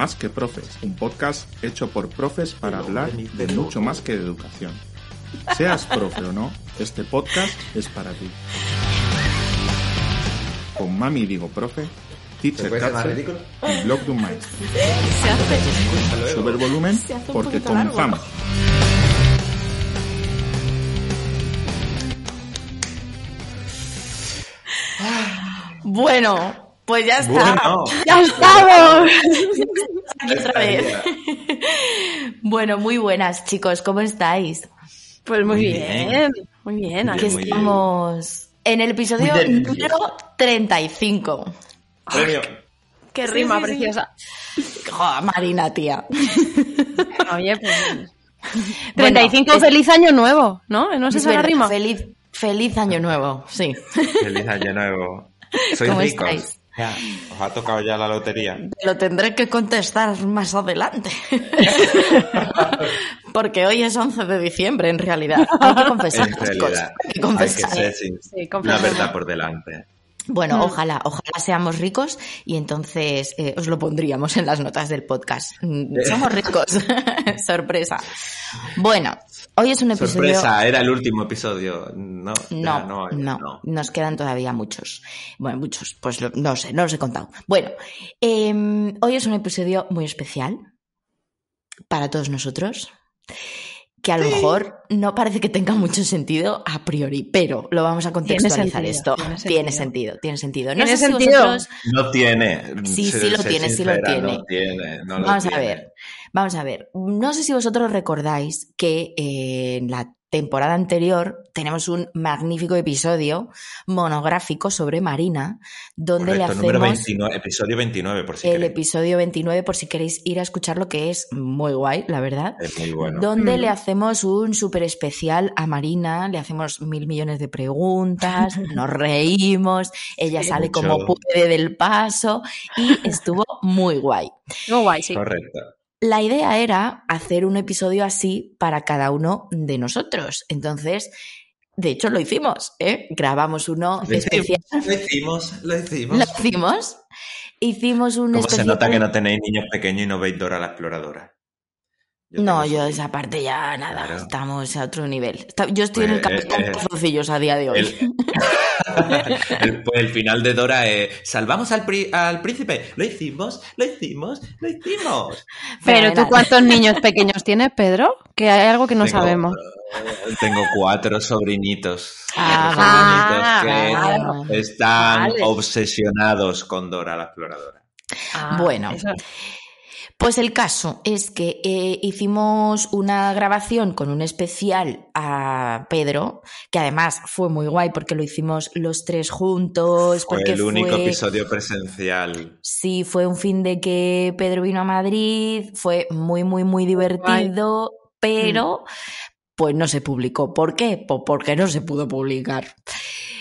Más que Profes, un podcast hecho por profes para hablar de mucho más que de educación. Seas profe o no, este podcast es para ti. Con Mami Digo Profe, Teacher Katze y Blog de un Maestro. Sube el volumen porque comenzamos. Bueno, pues ya está. Bueno. ¡Ya estamos! Aquí otra vez. bueno, muy buenas, chicos. ¿Cómo estáis? Pues muy, Muy bien. bien. muy bien. Muy bien. estamos en el episodio bien. número 35. Premio. Qué Sí, rima sí, sí. preciosa. Joder, Marina, tía. Oye, pues... Bueno, 35 es- feliz año nuevo, ¿no? ¿No es Es la rima? Feliz, feliz año nuevo, sí. Feliz año nuevo. Sois ¿Cómo ricos. estáis? Ya, Os ha tocado ya la lotería. Lo tendré que contestar más adelante. Porque hoy es 11 de diciembre, en realidad. Hay que confesar En las realidad. cosas. Hay que Hay que confesar. ser sin Sí, la verdad por delante. Bueno, Mm. ojalá, ojalá seamos ricos y entonces eh, os lo pondríamos en las notas del podcast. Mm, Somos ricos. Sorpresa. Bueno, hoy es un episodio. Sorpresa, era el último episodio. No, No, no, no. nos quedan todavía muchos. Bueno, muchos, pues lo- no sé, no los he contado. Bueno, em, hoy es un episodio muy especial para todos nosotros, que a lo mejor no parece que tenga mucho sentido a priori, pero lo vamos a contextualizar sentido, esto. tiene Tiene sentido. sentido, tiene sentido. No Tiene sé si sentido. vosotros- No tiene. Sí, sí lo tiene, sí lo tiene. No tiene, no lo Vamos a ver, vamos a ver. No sé si vosotros recordáis que eh, en la temporada anterior tenemos un magnífico episodio monográfico sobre Marina, donde Correcto, le número hacemos 29, episodio 29, por si el queréis. episodio 29 por si queréis ir a escucharlo, que es muy guay, la verdad. Es muy bueno. Donde Mm. le hacemos un súper especial a Marina, le hacemos mil millones de preguntas, nos reímos, ella Sí, sale mucho. como puede del paso y estuvo muy guay. Muy guay, sí. Correcto. La idea era hacer un episodio así para cada uno de nosotros. Entonces, de hecho, lo hicimos, ¿eh? Grabamos uno Lo especial. hicimos, lo hicimos, lo hicimos. Lo hicimos. Hicimos un ¿Cómo se nota que no tenéis niños pequeños y no veis Dora la exploradora? Yo No, yo esa parte ya nada, Claro. estamos a otro nivel. Está- Yo estoy en el Pues, capítulo eh, eh, a día de hoy. El, el- pues el final de Dora es ¿Salvamos al, pri- al príncipe? Lo hicimos, lo hicimos, lo hicimos. Pero tú. ¿cuántos niños pequeños tienes, Pedro? Que hay algo que no Tengo- sabemos. Tengo cuatro sobrinitos. Ah, cuatro sobrinitos que están Vale. obsesionados con Dora la exploradora. Ah, Bueno. eso- Pues el caso es que eh, hicimos una grabación con un especial a Pedro, que además fue muy guay porque lo hicimos los tres juntos. Fue porque el único fue- episodio presencial. Sí, fue un fin de que Pedro vino a Madrid, fue muy, muy, muy divertido, pero pues no se publicó. ¿Por qué? Pues porque no se pudo publicar.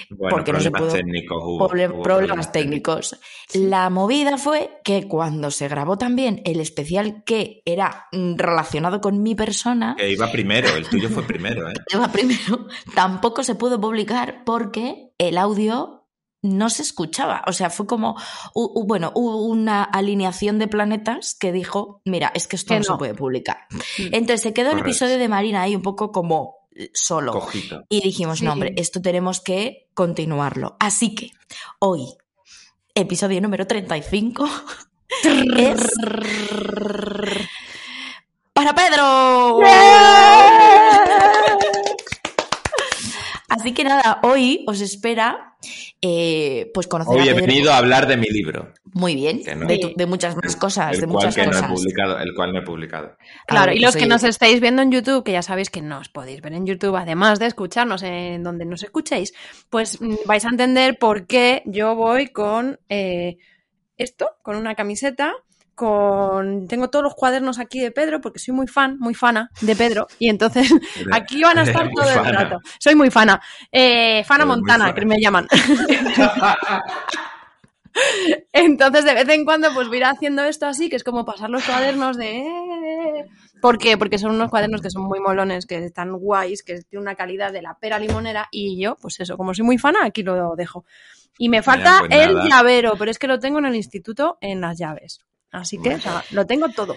Bueno, Porque no se problemas pudo- técnicos hubo. Proble- hubo problemas técnicos. La movida fue que cuando se grabó también el especial que era mm, relacionado con mi persona, Que iba primero, el tuyo fue primero, ¿eh? iba primero, tampoco se pudo publicar porque el audio no se escuchaba. O sea, fue como, u- u- bueno, hubo una alineación de planetas que dijo, mira, es que esto Que no, se puede publicar. Mm. Entonces se quedó el episodio de Marina ahí un poco como solo. Y dijimos, Sí. no, hombre, esto tenemos que continuarlo. Así que hoy, episodio número 35, es para Pedro. Así que nada, hoy os espera eh, pues conocer Hoy a he venido a hablar de mi libro, Muy bien, Que no. de, tu- de muchas más cosas, el de cual muchas que no he cosas. publicado, el cual no he publicado. Claro, ver, y los pues que oye, nos estáis viendo en YouTube, que ya sabéis que nos podéis ver en YouTube, además de escucharnos en donde nos escuchéis, pues mm, vais a entender por qué yo voy con eh, esto, con una camiseta, con... Tengo todos los cuadernos aquí de Pedro, porque soy muy fan, muy fana de Pedro, y entonces aquí van a estar todo el rato. Soy muy fana. Eh, fana Montana, fana. que me llaman. Entonces, de vez en cuando, pues voy a ir haciendo esto así, que es como pasar los cuadernos de... eh, ¿Por qué? Porque son unos cuadernos que son muy molones, que están guays, que tienen una calidad de la pera limonera, y yo, pues eso, como soy muy fana, aquí lo dejo. Y me falta pues el nada. llavero, pero es que lo tengo en el instituto en las llaves. Así que o sea, lo tengo todo.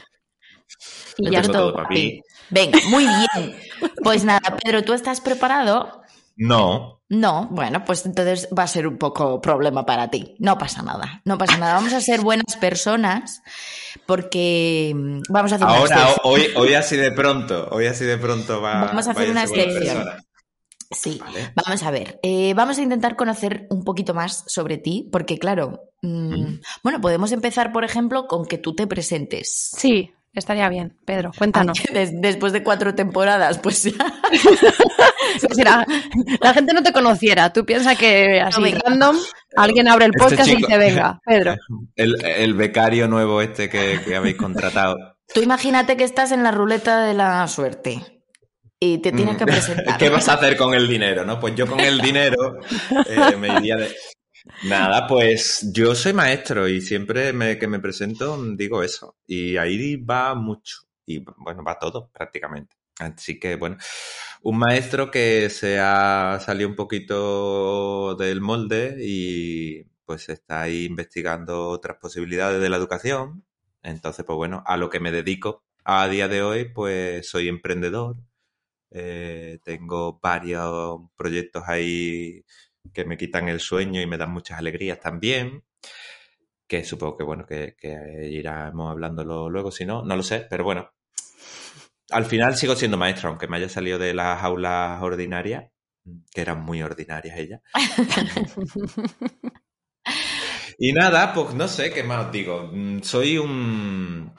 Y Lo ya tengo todo papi. Venga, muy bien. Pues nada, Pedro, ¿tú estás preparado? No. No, bueno, pues entonces va a ser un poco problema para ti. No pasa nada, no pasa nada. Vamos a ser buenas personas porque mm, vamos a hacer una Ahora, excepción. hoy, hoy así de pronto, hoy así de pronto va. Vamos a hacer una excepción. Sí, Vale. vamos a ver. eh, vamos a intentar conocer un poquito más sobre ti, porque claro, mm, bueno, podemos empezar, por ejemplo, con que tú te presentes. Sí, estaría bien. Pedro, cuéntanos. Des- después de cuatro temporadas, pues ya. La, la gente no te conociera, tú piensas que así random, alguien abre el Este podcast y dice, venga, Pedro. El, el becario nuevo este que, que habéis contratado. Tú imagínate que estás en la ruleta de la suerte y te tienes que Mm. presentar. ¿Qué vas a hacer con el dinero, no? Pues yo con el dinero eh, me iría de... Nada, pues yo soy maestro y siempre me- que me presento digo eso. Y ahí va mucho. Y bueno, va todo prácticamente. Así que bueno, un maestro que se ha salido un poquito del molde y pues está ahí investigando otras posibilidades de la educación. Entonces, pues bueno, a lo que me dedico a día de hoy, pues soy emprendedor. Eh, tengo varios proyectos ahí que me quitan el sueño y me dan muchas alegrías también. Que supongo que, bueno, que, que iremos hablándolo luego, si no, no lo sé, pero bueno. Al final sigo siendo maestro, aunque me haya salido de las aulas ordinarias, que eran muy ordinarias ellas. Y nada, pues no sé qué más os digo. Mm, Soy un,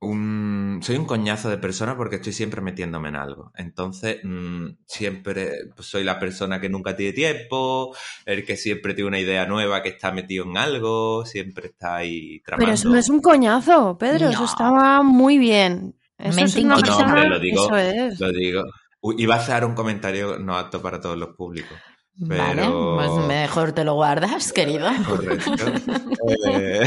un- soy un coñazo de persona porque estoy siempre metiéndome en algo. Entonces, mm, siempre pues, soy la persona que nunca tiene tiempo, el que siempre tiene una idea nueva que está metido en algo, siempre está ahí tramando. Pero eso no es un coñazo, Pedro, eso estaba muy bien. Eso es una No, hombre, lo digo, Eso es. lo digo. Uy, iba a hacer un comentario no apto para todos los públicos. Vale, Pero- pues mejor te lo guardas, querido. Correcto. Eh,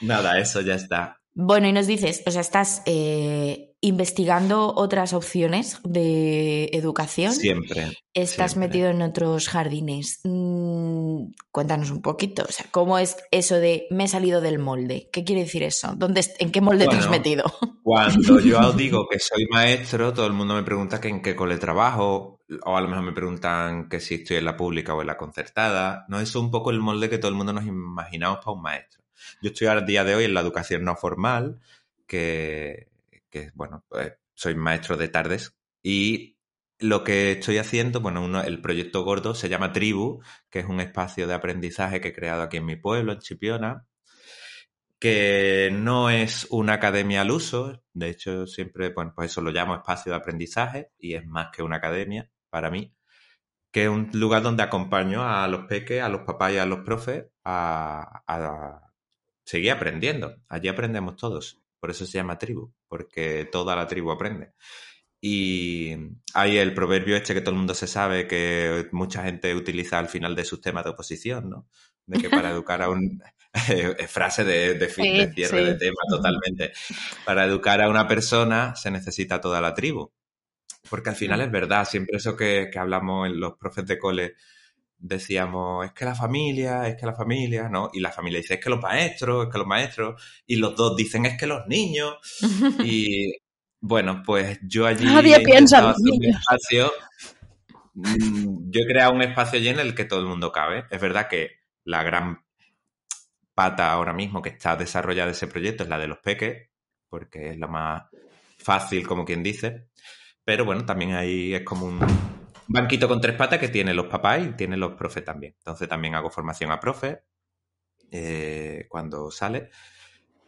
Nada, eso ya está. Bueno, y nos dices, o sea, estás eh, investigando otras opciones de educación. Siempre. Estás siempre. metido en otros jardines. Mm, cuéntanos un poquito, o sea, ¿cómo es eso de me he salido del molde? ¿Qué quiere decir eso? ¿Dónde, ¿En qué molde te has metido? Cuando yo digo que soy maestro, todo el mundo me pregunta que en qué cole trabajo, o a lo mejor me preguntan que si estoy en la pública o en la concertada. No, eso es un poco el molde que todo el mundo nos imaginamos para un maestro. Yo estoy al día de hoy en la educación no formal, que, que, bueno, pues soy maestro de tardes y lo que estoy haciendo, bueno, el proyecto gordo se llama Tribu, que es un espacio de aprendizaje que he creado aquí en mi pueblo, en Chipiona, que no es una academia al uso, de hecho siempre, bueno, pues eso lo llamo espacio de aprendizaje y es más que una academia para mí, que es un lugar donde acompaño a los peques, a los papás y a los profes a, a seguir aprendiendo. Allí aprendemos todos, por eso se llama tribu, porque toda la tribu aprende. Y hay el proverbio este que todo el mundo se sabe, que mucha gente utiliza al final de sus temas de oposición, ¿no? De que para educar a un... frase de, de, fin, Sí, de cierre sí. de tema totalmente. Para educar a una persona se necesita toda la tribu. Porque al final es verdad, siempre eso que, que hablamos en los profes de cole, decíamos, es que la familia, es que la familia, ¿no? Y la familia dice, es que los maestros, es que los maestros, y los dos dicen, es que los niños. Y bueno, pues yo allí Nadie piensa en los niños. espacio. mm, Yo he creado un espacio allí en el que todo el mundo cabe. Es verdad que la gran pata ahora mismo que está desarrollada ese proyecto es la de los peques, porque es la más fácil, como quien dice. Pero bueno, también ahí es como un banquito con tres patas que tiene los papás y tiene los profes también. Entonces también hago formación a profes eh, cuando sale.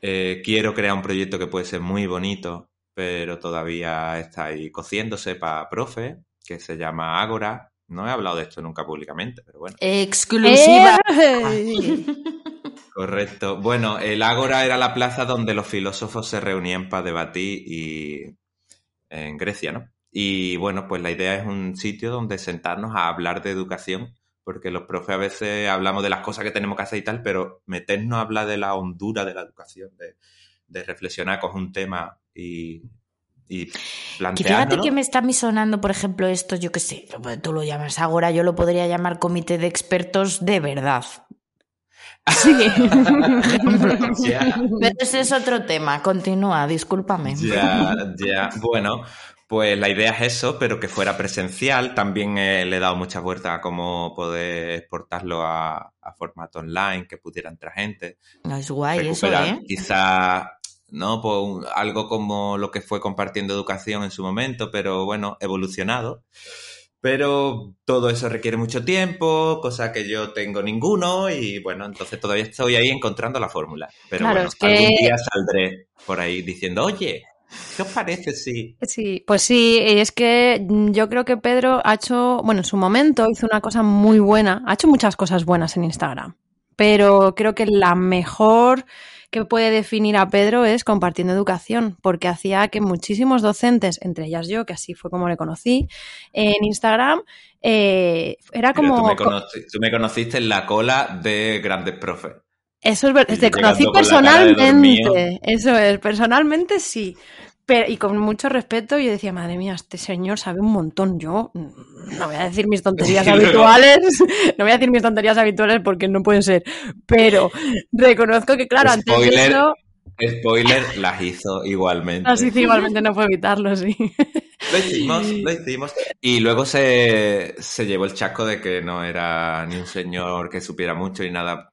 Eh, quiero crear un proyecto que puede ser muy bonito, pero todavía está ahí cociéndose para profe, que se llama Ágora. No he hablado de esto nunca públicamente, pero bueno. Exclusiva. ¡Eh! Correcto. Bueno, el Ágora era la plaza donde los filósofos se reunían para debatir y en Grecia, ¿no? Y bueno, pues la idea es un sitio donde sentarnos a hablar de educación, porque los profes a veces hablamos de las cosas que tenemos que hacer y tal, pero meternos a hablar de la hondura de la educación, de, de reflexionar con un tema y, y Que fíjate que me está a mí sonando, por ejemplo, esto, yo qué sé, tú lo llamas ahora, yo lo podría llamar comité de expertos de verdad. Sí. Pero ese es otro tema. Continúa, discúlpame. Ya, ya. Bueno, pues la idea es eso, pero que fuera presencial. También eh, le he dado mucha vuelta a cómo poder exportarlo a, a formato online, que pudiera entrar gente. No es guay eso, recuperar ¿eh? quizá no pues un- algo como lo que fue compartiendo educación en su momento pero bueno evolucionado pero todo eso requiere mucho tiempo cosa que yo tengo ninguno y bueno entonces todavía estoy ahí encontrando la fórmula pero Claro, bueno es que- algún día saldré por ahí diciendo oye ¿qué os parece si Sí, pues sí, es que yo creo que Pedro ha hecho, bueno, en su momento hizo una cosa muy buena, ha hecho muchas cosas buenas en Instagram, pero creo que la mejor que puede definir a Pedro es compartiendo educación, porque hacía que muchísimos docentes, entre ellas yo, que así fue como le conocí, en Instagram, eh, era Pero como... tú, me tú me conociste en la cola de grandes profes Eso es verdad, Y te conocí personalmente, eso es, personalmente sí, pero, y con mucho respeto yo decía, madre mía, este señor sabe un montón, yo mm, no voy a decir mis tonterías Y habituales, no voy a decir mis tonterías habituales porque no puede ser, pero reconozco que claro, antes de Spoiler. eso, spoiler las hizo igualmente así sí, igualmente no puedo evitarlo, sí. Lo hicimos, lo hicimos. Y luego se, se llevó el chasco de que no era ni un señor que supiera mucho ni nada,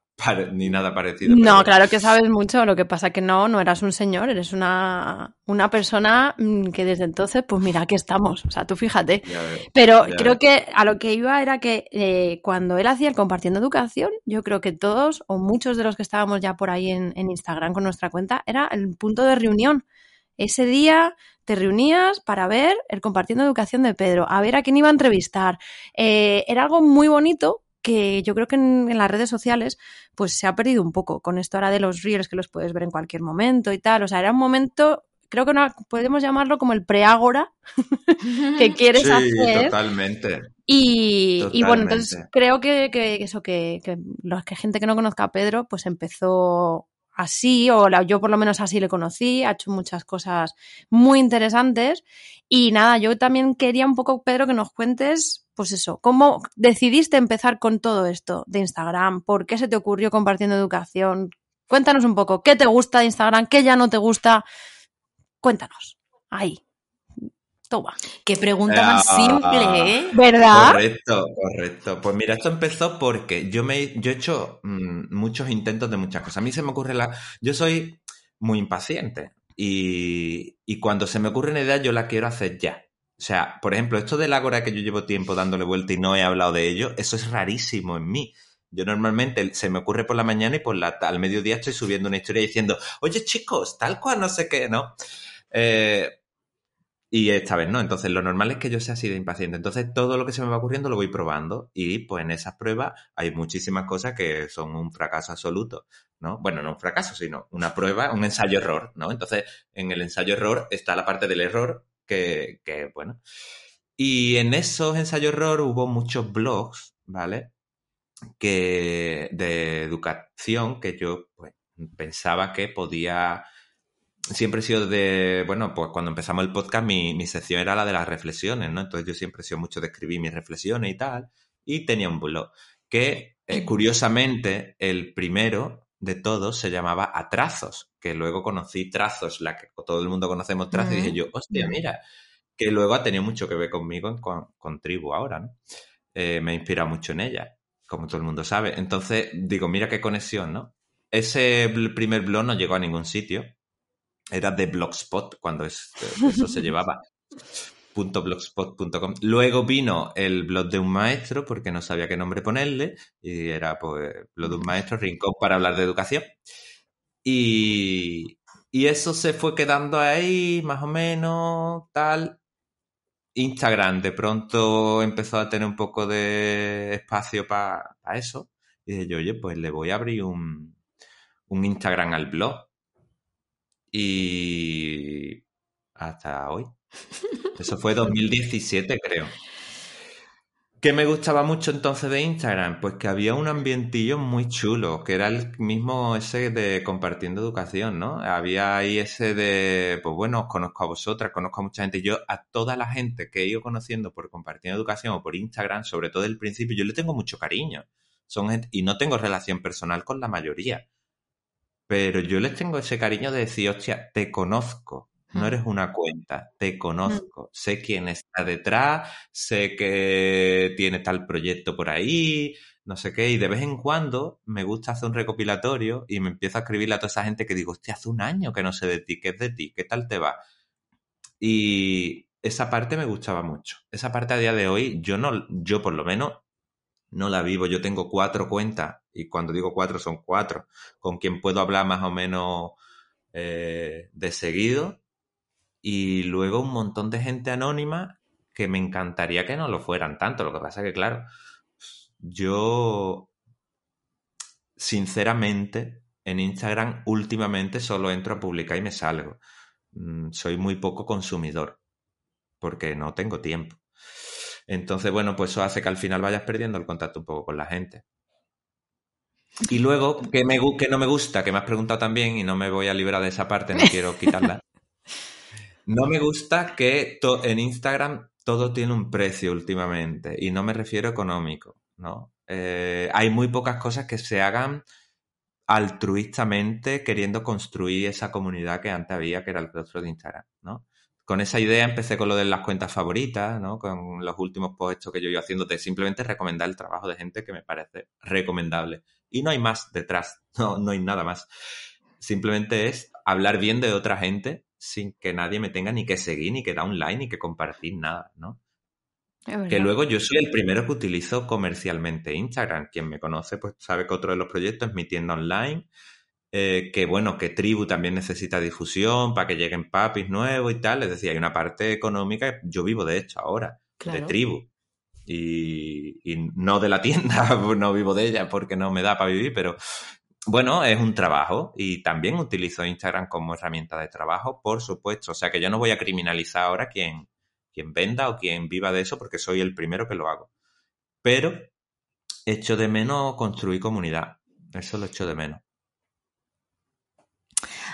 ni nada parecido. No, pero- claro que sabes mucho, lo que pasa que no, no eras un señor, eres una, una persona mm, que desde entonces, pues mira, aquí estamos, o sea, tú fíjate. Ya. Pero Ya creo ves. que a lo que iba era que eh, cuando él hacía el compartiendo educación, yo creo que todos o muchos de los que estábamos ya por ahí en, en Instagram con nuestra cuenta, era el punto de reunión. Ese día te reunías para ver el compartiendo educación de Pedro, a ver a quién iba a entrevistar. Eh, era algo muy bonito que yo creo que en, en las redes sociales pues se ha perdido un poco con esto ahora de los reels que los puedes ver en cualquier momento y tal. O sea, era un momento, creo que no, podemos llamarlo como el preágora que quieres Sí, hacer. totalmente. Y, y bueno, entonces creo que, que eso, que, que los que gente que no conozca a Pedro, pues empezó así, o la- yo por lo menos así le conocí, ha hecho muchas cosas muy interesantes. Y nada, yo también quería un poco, Pedro, que nos cuentes, pues eso, cómo decidiste empezar con todo esto de Instagram, por qué se te ocurrió compartiendo educación. Cuéntanos un poco, ¿qué te gusta de Instagram? ¿Qué ya no te gusta? Cuéntanos. Ahí. Toma. Qué pregunta más Ah. simple, ¿eh? ¿Verdad? Correcto, correcto. Pues mira, esto empezó porque yo me yo he hecho mm, muchos intentos de muchas cosas. A mí se me ocurre la. Yo soy muy impaciente. Y, y cuando se me ocurre una idea, yo la quiero hacer ya. O sea, por ejemplo, esto del Ágora que yo llevo tiempo dándole vuelta y no he hablado de ello, eso es rarísimo en mí. Yo normalmente se me ocurre por la mañana y por la al mediodía estoy subiendo una historia diciendo, oye chicos, tal cual, no sé qué, ¿no? Eh, y esta vez no, entonces lo normal es que yo sea así de impaciente. Entonces todo lo que se me va ocurriendo lo voy probando y pues en esas pruebas hay muchísimas cosas que son un fracaso absoluto, ¿no? Bueno, no un fracaso, sino una prueba, un ensayo-error, ¿no? Entonces en el ensayo-error está la parte del error que, bueno. Y en esos ensayo-error hubo muchos blogs, ¿vale? Que de educación que yo pues, pensaba que podía siempre he sido de, bueno, pues cuando empezamos el podcast mi, mi sección era la de las reflexiones, ¿no? Entonces yo siempre he sido mucho de escribir mis reflexiones y tal, y tenía un blog que, eh, curiosamente, el primero de todos se llamaba Atrazos, que luego conocí Trazos, la que todo el mundo conocemos Trazos, y dije yo, hostia, mira, que luego ha tenido mucho que ver conmigo en- con, con Tribu ahora, ¿no? Eh, me ha inspirado mucho en ella, como todo el mundo sabe. Entonces, digo, mira qué conexión, ¿no? Ese primer blog no llegó a ningún sitio, era de Blogspot cuando es- eso se llevaba. .blogspot.com. Luego vino el blog de un maestro porque no sabía qué nombre ponerle y era pues blog de un maestro, rincón para hablar de educación. Y, y eso se fue quedando ahí más o menos tal. Instagram de pronto empezó a tener un poco de espacio para eso. Y dije yo, oye, pues le voy a abrir un, un Instagram al blog. Y hasta hoy. Eso fue 2017, creo. ¿Qué me gustaba mucho entonces de Instagram? Pues que había un ambientillo muy chulo, que era el mismo ese de compartiendo educación, ¿no? Había ahí ese de, pues bueno, os conozco a vosotras, conozco a mucha gente. Yo a toda la gente que he ido conociendo por compartiendo educación o por Instagram, sobre todo el principio, yo le tengo mucho cariño. Son gente, y no tengo relación personal con la mayoría. Pero yo les tengo ese cariño de decir, hostia, te conozco. No Mm. eres una cuenta, te conozco. Sé quién está detrás, sé que tiene tal proyecto por ahí, no sé qué. Y de vez en cuando me gusta hacer un recopilatorio y me empiezo a escribirle a toda esa gente que digo, hostia, hace un año que no sé de ti, ¿qué es de ti? ¿Qué tal te va? Y esa parte me gustaba mucho. Esa parte a día de hoy, yo no, yo por lo menos no la vivo. Yo tengo cuatro cuentas, y cuando digo cuatro son cuatro, con quien puedo hablar más o menos eh, de seguido. Y luego un montón de gente anónima que me encantaría que no lo fueran tanto. Lo que pasa que, claro, yo sinceramente en Instagram últimamente solo entro a publicar y me salgo. Mm, Soy muy poco consumidor porque no tengo tiempo. Entonces, bueno, pues eso hace que al final vayas perdiendo el contacto un poco con la gente. Y luego, que, me, que no me gusta, que me has preguntado también, y no me voy a librar de esa parte, no quiero quitarla. No me gusta que en Instagram todo tiene un precio últimamente, y no me refiero económico, ¿no? Eh, hay muy pocas cosas que se hagan altruistamente queriendo construir esa comunidad que antes había, que era el rostro de Instagram, ¿no? Con esa idea empecé con lo de las cuentas favoritas, ¿no? Con los últimos posts que yo iba haciendo de simplemente recomendar el trabajo de gente que me parece recomendable. Y no hay más detrás, no, no hay nada más. Simplemente es hablar bien de otra gente sin que nadie me tenga ni que seguir, ni que dar un like, ni que compartir nada, ¿no? Que luego yo soy el primero que utilizo comercialmente Instagram. Quien me conoce, pues sabe que otro de los proyectos es mi tienda online. eh, que bueno, que Tribu también necesita difusión para que lleguen papis nuevos y tal. Es decir, hay una parte económica. Yo vivo de hecho ahora, Claro. de Tribu. Y, y no de la tienda, no vivo de ella porque no me da para vivir, pero bueno, es un trabajo y también utilizo Instagram como herramienta de trabajo, por supuesto. O sea que yo no voy a criminalizar ahora quien, quien venda o quien viva de eso porque soy el primero que lo hago. Pero echo de menos construir comunidad. Eso lo echo de menos.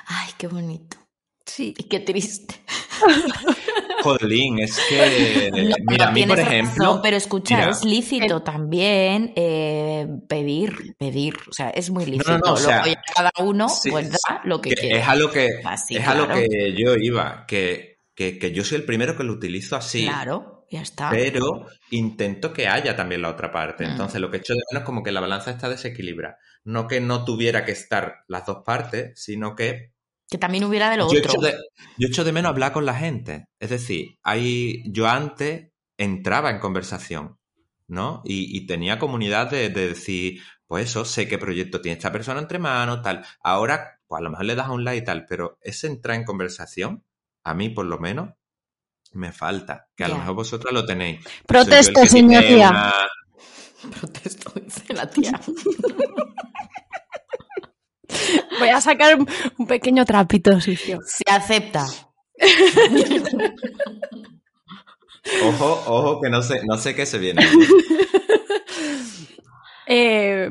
Ay, qué bonito. Sí. Y qué triste. Jolín, es que. No, mira, a mí, por ejemplo. razón, pero escucha, mira, es lícito también eh, pedir, pedir. O sea, es muy lícito. no, o sea, Luego ya cada uno sí, pues da lo que, que quiere. es a lo que, Así, es a lo claro. que yo iba, que, que, que yo soy el primero que lo utilizo así. Claro, ya está. Pero intento que haya también la otra parte. Mm. Entonces, lo que echo de menos es como que la balanza está desequilibrada. No que no tuviera que estar las dos partes, sino que Que también hubiera de lo yo otro. echo de, yo echo de menos hablar con la gente. Es decir, hay, yo antes entraba en conversación, ¿no? Y, y tenía comunidad de, de decir, pues eso, sé qué proyecto tiene esta persona entre manos, tal. Ahora, pues a lo mejor le das a un like y tal, pero ese entrar en conversación, a mí por lo menos, me falta. Que a lo mejor vosotras lo tenéis. Protesto, señoría. una- Protesto, dice la tía. Voy a sacar un, pequeño trapito sucio. Se acepta. Ojo, ojo, que no sé, no sé qué se viene. Eh,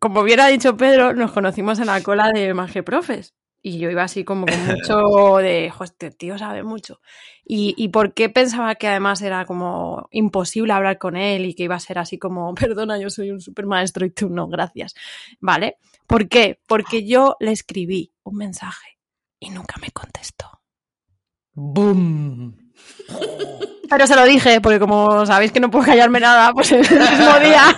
como hubiera dicho Pedro, nos conocimos en la cola de Magie Profes. Y yo iba así como con mucho de, "Jo, este tío sabe mucho. Y, y por qué pensaba que además era como imposible hablar con él y que iba a ser así como, perdona, yo soy un super maestro y tú no, gracias. ¿Vale? ¿Por qué? Porque yo le escribí un mensaje y nunca me contestó. ¡Boom! Pero se lo dije, porque como sabéis que no puedo callarme nada, pues ese mismo día,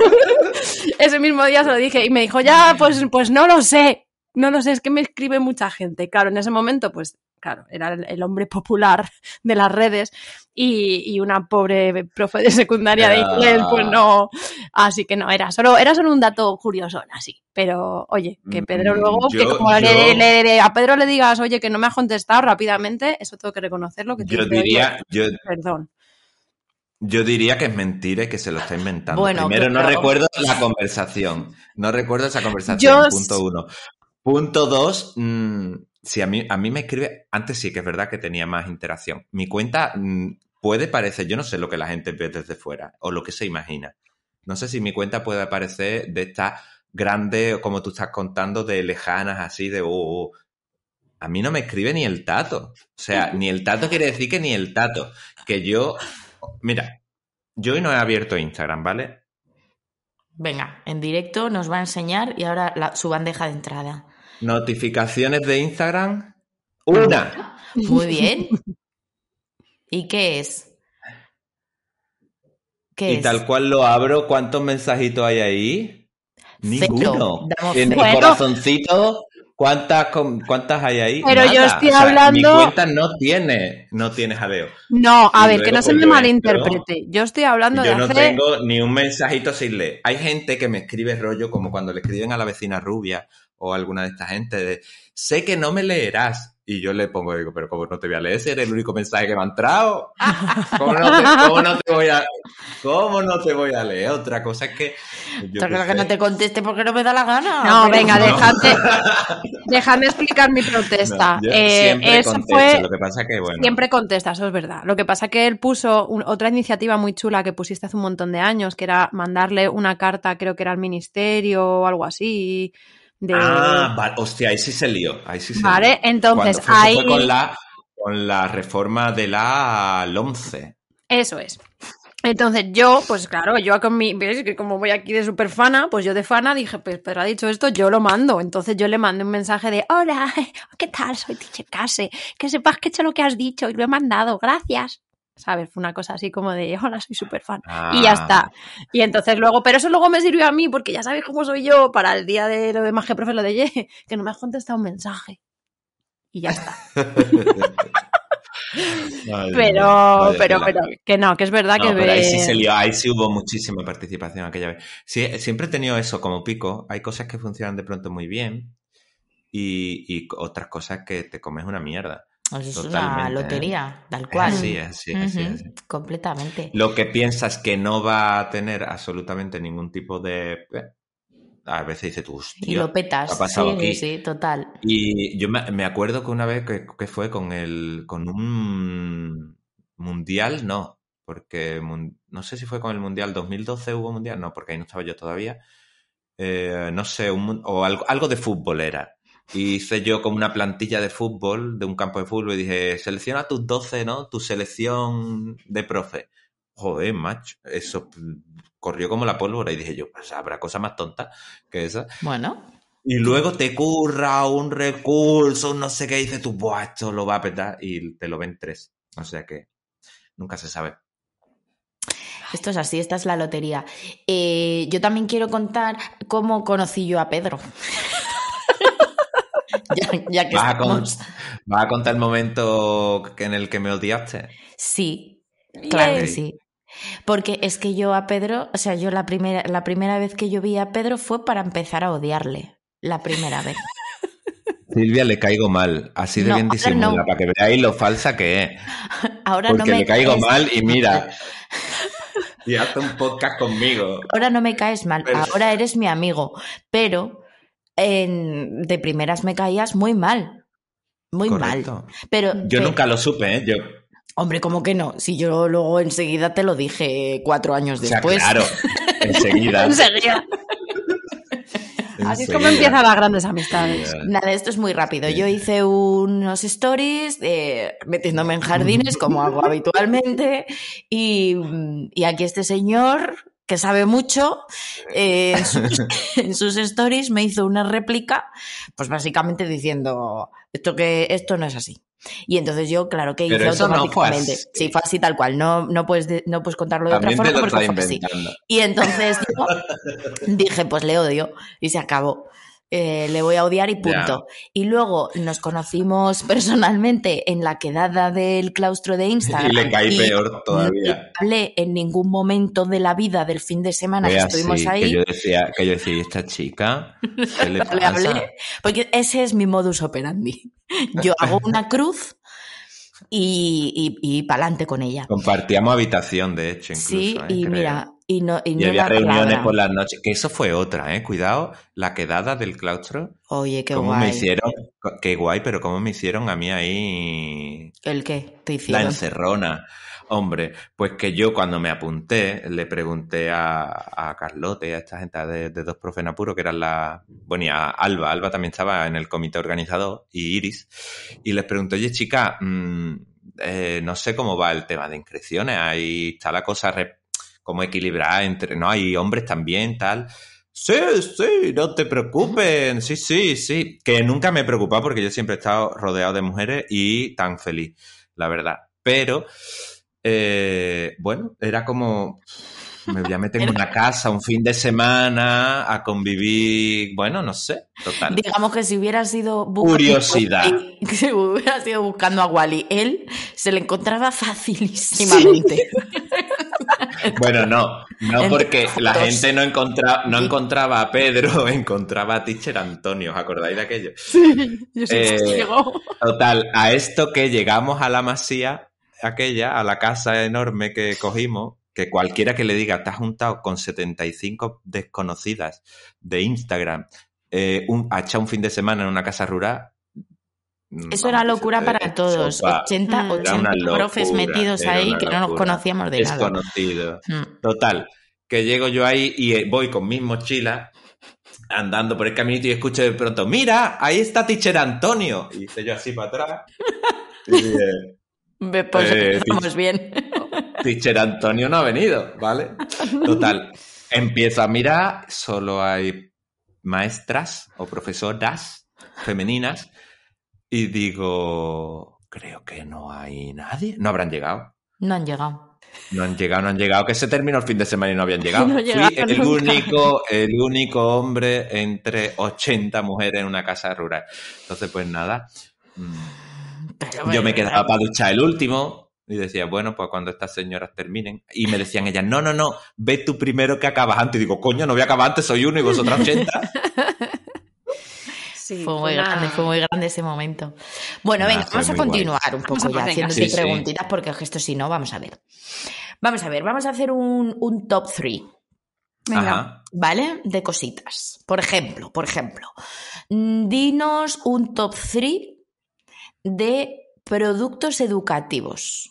ese mismo día se lo dije y me dijo, ya, pues, pues no lo sé, no lo sé, es que me escribe mucha gente. Claro, en ese momento, pues, claro, era el hombre popular de las redes y, y una pobre profe de secundaria de inglés, pues no, así que no, era solo, era solo un dato curioso, así. Pero, oye, que Pedro Mm, luego, que como le- yo- le- le- a Pedro le digas, oye, que no me has contestado rápidamente, eso tengo que reconocerlo. Que Yo diría, yo, Perdón. Yo diría que es mentira y que se lo está inventando. Bueno, Primero, no claro. recuerdo la conversación. No recuerdo esa conversación. Punto uno. Punto dos, mm, si a mí, a mí me escribe, antes sí que es verdad que tenía más interacción. Mi cuenta mm, puede parecer, yo no sé lo que la gente ve desde fuera o lo que se imagina. No sé si mi cuenta puede parecer de estas grandes, como tú estás contando, de lejanas, así de... oh, oh. A mí no me escribe ni el tato. O sea, ni el tato quiere decir que ni el tato. Que yo Mira, yo hoy no he abierto Instagram, ¿vale? Venga, en directo nos va a enseñar y ahora la- su bandeja de entrada. Notificaciones de Instagram. Una. Muy bien. ¿Y qué es? ¿Qué Y es? tal cual lo abro, ¿cuántos mensajitos hay ahí? Ninguno. En mi corazoncito, ¿cuántas, ¿cuántas hay ahí? Pero yo estoy O sea, hablando- Mi cuenta no tiene, no tiene jaleo. No, a Y ver, que no se pues, me yo malinterprete. Yo estoy hablando Yo de no hacer. tengo ni un mensajito sin leer. Hay gente que me escribe rollo como cuando le escriben a la vecina rubia o alguna de esta gente de sé que no me leerás. Y yo le pongo, digo, pero ¿cómo no te voy a leer? Si eres el único mensaje que me ha entrado. ¿Cómo no te, cómo no te voy a, cómo no te voy a leer? Otra cosa es que. yo qué creo que sé. no te conteste porque no me da la gana. No, pero- venga, No. dejadme, dejadme explicar mi protesta. No, Eh, siempre eso contesto, fue. Lo que pasa que, bueno. Siempre contesta, eso es verdad. Lo que pasa que él puso un- otra iniciativa muy chula que pusiste hace un montón de años, que era mandarle una carta, creo que era al ministerio o algo así. De... Ah, vale. Hostia, ahí sí se lió. Ahí sí se Vale, lió. entonces, fue, ahí- fue con la, con la reforma de la LOMCE. Eso es. Entonces yo, pues claro, yo con mi, ves que como voy aquí de super fana, pues yo de fana dije, pues pero ha dicho esto, yo lo mando. Entonces yo le mandé un mensaje de, hola, ¿qué tal? Soy Tiche Case, que sepas que he hecho lo que has dicho y lo he mandado, gracias. ¿Sabes? Fue una cosa así como de, hola, soy súper fan. Y ya Ah. está. Y entonces luego, pero eso luego me sirvió a mí, porque ya sabéis cómo soy yo para el día de lo de Magia Profe, lo de Ye, que no me has contestado un mensaje. Y ya está. Pero, pero, pero, que no, que es verdad No, que pero ahí sí se lió, ahí sí hubo muchísima participación aquella vez. Sí, siempre he tenido eso como pico. Hay cosas que funcionan de pronto muy bien y, y otras cosas que te comes una mierda. Eso es una ¿eh? lotería, tal cual. Completamente. Lo que piensas que no va a tener absolutamente ningún tipo de... eh, A veces dices tú, hostia, Y lo petas. ¿qué ha pasado sí, aquí? sí, sí, total. Y yo me, me acuerdo que una vez que, que fue con el con un mundial, no, porque no sé si fue con el mundial 2012 hubo mundial, no, porque ahí no estaba yo todavía. Eh, no sé, un o algo, algo de fútbol era. Y hice yo como una plantilla de fútbol, de un campo de fútbol, y dije, selecciona tus 12, ¿no? Tu selección de profe. Joder, macho, eso corrió como la pólvora y dije yo, pues habrá cosa más tonta que esa. Bueno, Y luego te curra un recurso, un no sé qué, y dices tú, Buah, esto lo va a petar y te lo ven tres. O sea que nunca se sabe. esto es así, esta es la lotería. Eh, yo también quiero contar cómo conocí yo a Pedro. ya, ya que ¿Vas a, con- estamos. vas a contar el momento en el que me odiaste? Sí, claro que sí. Porque es que yo a Pedro, o sea, yo la primera, la primera vez que yo vi a Pedro fue para empezar a odiarle. La primera vez. Silvia le caigo mal, así de No, bien disimula, no. para que veáis lo falsa que es. Ahora Porque no me le caigo caes- mal y mira. Y hace un podcast conmigo. Ahora no me caes mal, Pero- ahora eres mi amigo. Pero en- de primeras me caías muy mal. Muy Correcto. mal. Pero Yo nunca lo supe, ¿eh? Yo, Hombre, ¿cómo que no? Si yo luego enseguida te lo dije cuatro años o sea, después. claro, enseguida. Enseguida. Así es como empiezan las grandes amistades. Nada, esto es muy rápido. Yo hice unos stories eh, metiéndome en jardines, como hago habitualmente, y, y aquí este señor, que sabe mucho, eh, en, sus, en sus stories me hizo una réplica, pues básicamente diciendo, esto, que, esto no es así. Y entonces yo, claro que hice Pero eso no fue automáticamente. sí, fue así tal cual. No, no, puedes, de- no puedes contarlo de También otra forma porque fue así. Y entonces dije, pues le odio y se acabó. Eh, le voy a odiar y punto. Y luego nos conocimos personalmente en la quedada del claustro de Instagram. Y le caí peor No todavía. le hablé en ningún momento de la vida del fin de semana que estuvimos ahí. que yo decía, que yo decía, ¿y esta chica? ¿Qué le No hablé, porque ese es mi modus operandi. Yo hago una cruz y, y, y pa'lante con ella. Compartíamos habitación, de hecho, incluso. sí, ¿eh? y Creo. mira, y no, y Y no había reuniones palabra. por las noches. Que eso fue otra, ¿eh? Cuidado, la quedada del claustro. Oye, qué cómo guay. me hicieron, qué guay, pero cómo me hicieron a mí ahí ¿El qué? Te la encerrona. Hombre, pues que yo cuando me apunté le pregunté a, a Carlote, a esta gente de, de dos profes en apuro, que eran la... Bueno, y a Alba, Alba también estaba en el comité organizador, y Iris, y les pregunté, oye chica, mm, eh, no sé cómo va el tema de inscripciones, ahí está la cosa re- como equilibrada entre, ¿no? Hay hombres también, tal. Sí, sí, no te preocupes, sí, sí, sí. Que nunca me he preocupado porque yo siempre he estado rodeado de mujeres y tan feliz, la verdad. Pero, eh, bueno, era como, me voy a meter en una casa un fin de semana a convivir, bueno, no sé, total. Digamos que si hubiera sido Curiosidad. Si hubiera sido buscando a Wally, él se le encontraba facilísimamente. Bueno, no, no porque la gente no encontraba, no encontraba a Pedro, encontraba a Teacher Antonio, ¿os acordáis de aquello? Yo sí Eh, que llegó. Total, a esto que llegamos a la masía, aquella, a la casa enorme que cogimos, que cualquiera que le diga, te has juntado con 75 desconocidas de Instagram, eh, un, a echar un fin de semana en una casa rural. Mm, Eso era locura eso para todos. Mm. 80, sopa. Era 80 una profes metidos ahí que no nos conocíamos de nada. Desconocido. Mm. Total, que llego yo ahí y eh, voy con mis mochilas andando por el caminito y escucho de pronto, mira, ahí está Teacher Antonio. Y hice yo así para atrás. Y dije, Ve, Pues Eh, estamos bien. Teacher Antonio no ha venido, ¿vale? Total, empiezo a mirar, solo hay maestras o profesoras femeninas y digo, creo que no hay nadie. No habrán llegado. No han llegado. No han llegado, no han llegado, que se terminó el fin de semana y no habían llegado. No Fui el nunca. único, el único hombre entre 80 mujeres en una casa rural. Entonces, pues nada. mm, Pero Yo me quedaba para duchar el último y decía, bueno, pues cuando estas señoras terminen. Y me decían ellas, no, no, no, ve tú primero que acabas antes. Y digo, coño, no voy a acabar antes, soy uno y vosotras 80. Sí, Fue muy una- grande, fue muy grande ese momento. Bueno, venga, vamos a guay. continuar un poco ya haciéndote sí, preguntitas porque es que esto si no, vamos a ver. Vamos a ver, vamos a hacer un, un top 3, Venga. Ajá. ¿vale? De cositas. Por ejemplo, por ejemplo, mm, dinos un top 3 de productos educativos.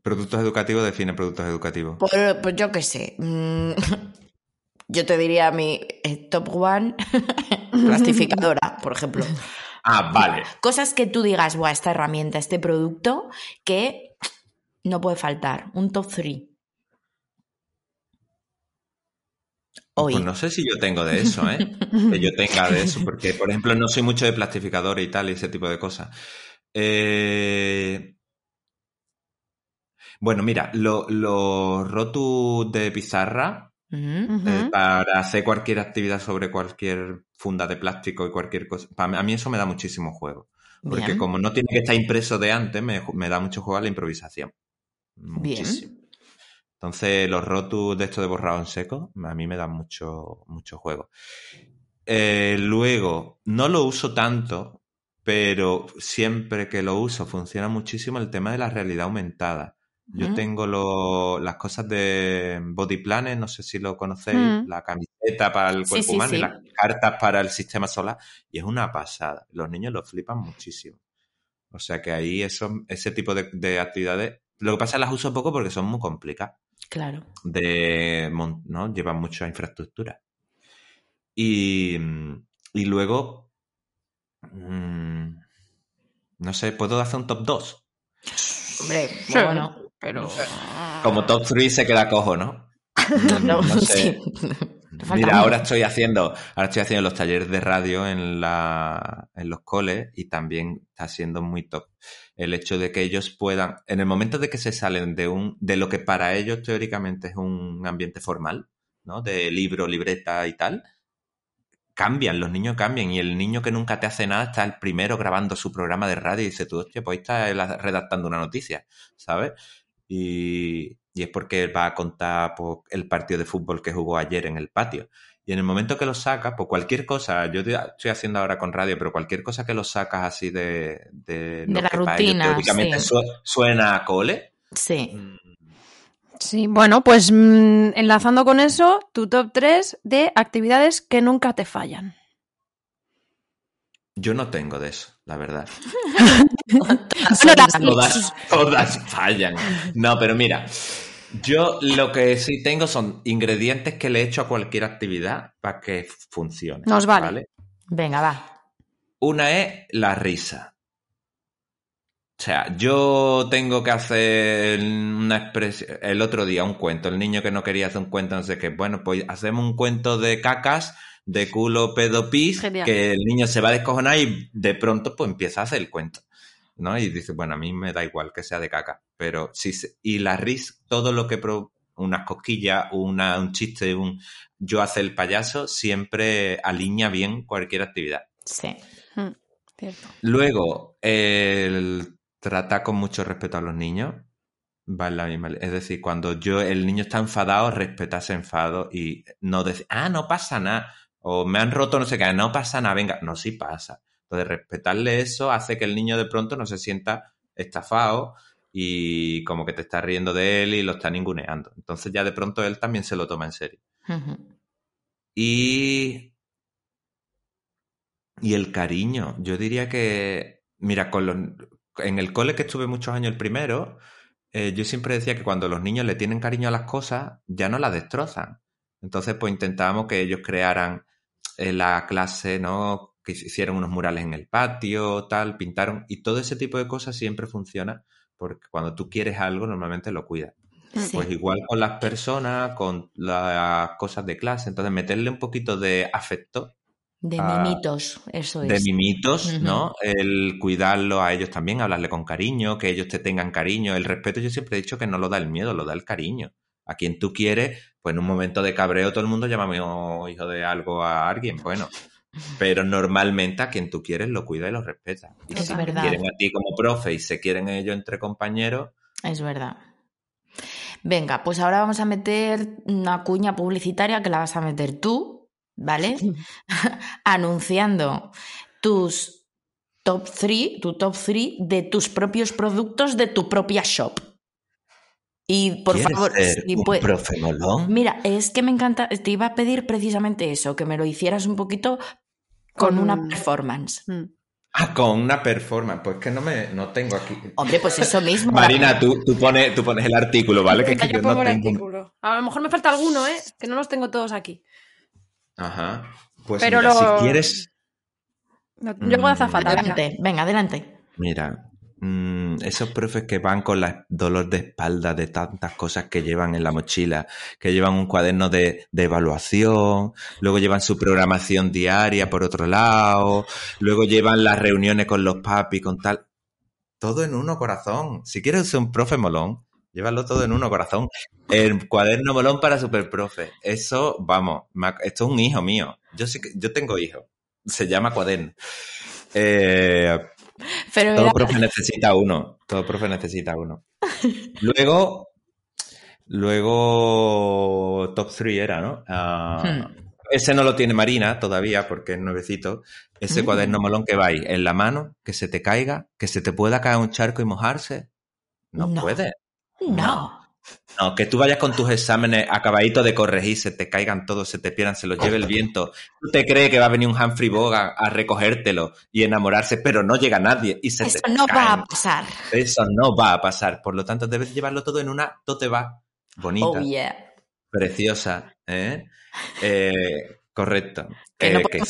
Productos educativos define productos educativos. Por, pues yo qué sé. Yo te diría mi eh, top one plastificadora, por ejemplo. Ah, vale. Cosas que tú digas, Buah, esta herramienta, este producto, que no puede faltar. Un top 3. Hoy. Pues no sé si yo tengo de eso, ¿eh? que yo tenga de eso, porque, por ejemplo, no soy mucho de plastificador y tal, y ese tipo de cosas. Eh, Bueno, mira, lo- los rotus de pizarra Eh, para hacer cualquier actividad sobre cualquier funda de plástico y cualquier cosa. Para mí- a mí eso me da muchísimo juego. Porque Bien. como no tiene que estar impreso de antes, me, me da mucho juego a la improvisación. Bien. Muchísimo. Entonces, los rotus de esto de borrado en seco, a mí me dan mucho, mucho juego. Eh, luego, no lo uso tanto, pero siempre que lo uso funciona muchísimo el tema de la realidad aumentada. Yo tengo lo- las cosas de Body Planet, no sé si lo conocéis, Mm. la camiseta para el cuerpo sí, humano sí. y las cartas para el sistema solar, y es una pasada. Los niños lo flipan muchísimo. O sea que ahí eso, ese tipo de, de actividades, lo que pasa es que las uso poco porque son muy complicadas Claro. de mon- ¿no? llevan mucha infraestructura. Y, y luego, mm, no sé, ¿puedo hacer un top 2? Hombre, Sí, bueno. Pero... Como top 3 se queda cojo, ¿no? No, No sé. sí. Mira, ahora estoy haciendo, ahora estoy haciendo los talleres de radio en la, en los coles y también está siendo muy top el hecho de que ellos puedan, en el momento de que se salen de un, de lo que para ellos teóricamente es un ambiente formal, ¿no? De libro, libreta y tal, cambian, los niños cambian y el niño que nunca te hace nada está el primero grabando su programa de radio y dice, tú, hostia, pues ahí está redactando una noticia, ¿sabes? Y, y es porque va a contar pues, el partido de fútbol que jugó ayer en el patio. Y en el momento que lo sacas, pues cualquier cosa, yo te- estoy haciendo ahora con radio, pero cualquier cosa que lo sacas así de, de, lo la que para ellos rutina, teóricamente sí. suena a cole. Sí. mm, Sí, bueno, pues mm, enlazando con eso, tu top 3 de actividades que nunca te fallan. Yo no tengo de eso, la verdad. Todas, todas fallan. No, pero mira, yo lo que sí tengo son ingredientes que le echo a cualquier actividad para que funcione. Nos vale. Venga, va. Una es la risa. O sea, yo tengo que hacer una expresión. El otro día, un cuento. El niño que no quería hacer un cuento, no sé qué. Bueno, pues hacemos un cuento de cacas, de culo, pedo, pis, Genial. que el niño se va a descojonar y de pronto pues empieza a hacer el cuento. ¿No? Y dice, bueno, a mí me da igual que sea de caca. Pero sí. se- Y la risa, todo lo que. pro- unas cosquillas, una, un chiste, un. Yo hacer el payaso, siempre alinea bien cualquier actividad. Sí. Mm, Cierto. Luego, el tratar con mucho respeto a los niños va en la misma. Es decir, cuando yo, el niño está enfadado, respeta ese enfado y no decir, ah, no pasa nada. O me han roto no sé qué, no pasa nada, venga, no, sí pasa. Entonces, respetarle eso hace que el niño de pronto no se sienta estafado y como que te está riendo de él y lo está ninguneando. Entonces, ya de pronto él también se lo toma en serio. Y. Y el cariño. Yo diría que. Mira, con los, en el cole que estuve muchos años el primero, eh, yo siempre decía que cuando los niños le tienen cariño a las cosas, ya no las destrozan. Entonces, pues intentábamos que ellos crearan en la clase, ¿no? Que hicieran unos murales en el patio, tal, pintaron. Y todo ese tipo de cosas siempre funciona porque cuando tú quieres algo, normalmente lo cuidas. Sí. Pues igual con las personas, con las cosas de clase. Entonces, meterle un poquito de afecto, De Ah, mimitos, eso de es. mimitos, Ujú. ¿no? El cuidarlo a ellos también, hablarle con cariño, que ellos te tengan cariño. El respeto, yo siempre he dicho que no lo da el miedo, lo da el cariño. A quien tú quieres, pues en un momento de cabreo todo el mundo llama "Oh, hijo de algo a alguien. Bueno, pero normalmente a quien tú quieres lo cuida y lo respeta. Y Es si te verdad. quieren a ti como profe y se quieren ellos entre compañeros, Es verdad. Venga, pues ahora vamos a meter una cuña publicitaria que la vas a meter tú, ¿vale? Anunciando tus top 3, tu top 3 de tus propios productos de tu propia shop. Y por ¿quieres favor, ser si un puedes- profe molón? Mira, es que me encanta, te iba a pedir precisamente eso, que me lo hicieras un poquito con Con una un- performance. Mm. Ah, con una performance. Pues que no me no tengo aquí. Hombre, pues eso mismo. Marina, tú, tú, pones, tú pones el artículo, ¿vale? Que es que Venga, yo yo no pongo el tengo. artículo. A lo mejor me falta alguno, ¿eh? Que no los tengo todos aquí. Ajá. Pues Pero mira, lo- si quieres. No, Yo de azafata. venga. Adelante, venga, adelante. Mira, mm, esos profes que van con la dolor de espalda de tantas cosas que llevan en la mochila, que llevan un cuaderno de, de evaluación, luego llevan su programación diaria por otro lado, luego llevan las reuniones con los papis, con tal. Todo en uno, corazón. Si quieres ser un profe molón, llévalo todo en uno, corazón. El cuaderno molón para superprofe. Eso, vamos, esto es un hijo mío. Yo sí yo tengo hijos. Se llama cuaderno. Eh, Pero todo era- profe necesita uno. Todo profe necesita uno. Luego, luego top 3 era, ¿no? Ah, Hmm. Ese no lo tiene Marina todavía porque es nuevecito. Ese Mm. cuaderno molón que va ahí en la mano, que se te caiga, que se te pueda caer un charco y mojarse. No, No. puede. No. No, que tú vayas con tus exámenes acabaditos de corregir, se te caigan todos, se te pierdan, se los lleve el viento. Tú te crees que va a venir un Humphrey Bogart a recogértelo y enamorarse, pero no llega nadie y se Eso te no va a pasar. Eso no va a pasar. Por lo tanto, debes llevarlo todo en una tote bag bonita, Oh, yeah. preciosa. ¿eh? Eh, correcto. Que no Eh, podemos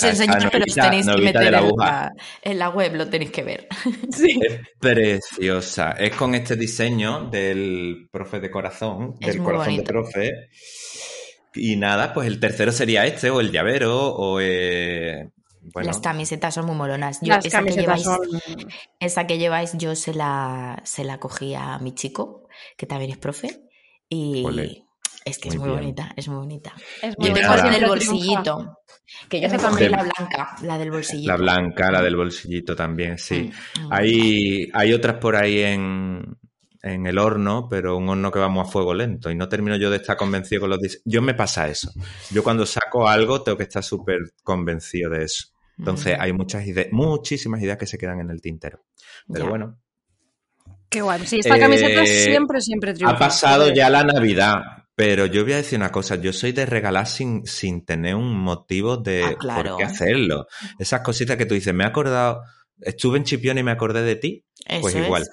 pero os tenéis que meter la en aguja. la, en la web, lo tenéis que ver. Sí. Es preciosa. Es con este diseño del profe de corazón, Es del corazón bonito. de profe. Y nada, pues el tercero sería este, o el llavero, o eh, bueno, Las camisetas son muy molonas. Yo, Las esa, que lleváis, son... esa que lleváis, yo se la, se la cogí a mi chico, que también es profe. Y. es que es Muy muy bien. bonita, es muy bonita. Es Y Yo muy del triunfa. bolsillito. Que yo cogí también. la blanca, la del bolsillito. la blanca, la del bolsillito también, sí. Mm, mm. Hay, hay otras por ahí en, en el horno, pero un horno que vamos a fuego lento y no termino yo de estar convencido con los diseños. Yo me pasa eso. Yo cuando saco algo tengo que estar súper convencido de eso. Entonces Mm, hay muchas ideas, muchísimas ideas que se quedan en el tintero. Pero ya. bueno, Qué guay. Sí, esta Eh, camiseta siempre, siempre triunfa. ha pasado ya la Navidad, pero yo voy a decir una cosa, yo soy de regalar sin, sin tener un motivo de Ah, claro. por qué hacerlo. Esas cositas que tú dices, me he acordado, estuve en Chipión y me acordé de ti, pues es. igual.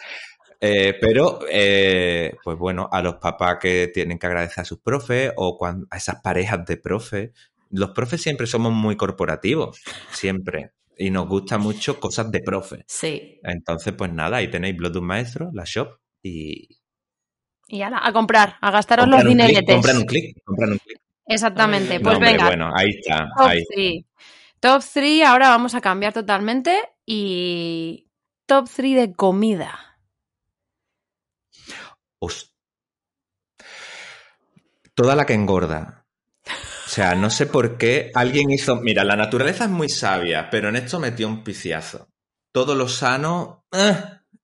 Eh, pero, eh, pues bueno, a los papás que tienen que agradecer a sus profes o cuan- a esas parejas de profes. Los profes siempre somos muy corporativos, siempre. y nos gusta mucho cosas de profe. Sí. Entonces, pues nada, ahí tenéis Blog de un Maestro, la shop y... Y ala, a comprar, a gastaros los dineretes. compran un clic, compran un clic. Exactamente, No, pues hombre, venga, bueno, ahí está. top ahí. 3. Top 3, ahora vamos a cambiar totalmente y top 3 de comida. Toda la que engorda. O sea, no sé por qué alguien hizo. Mira, la naturaleza es muy sabia, pero en esto metió un piciazo. Todo lo sano eh,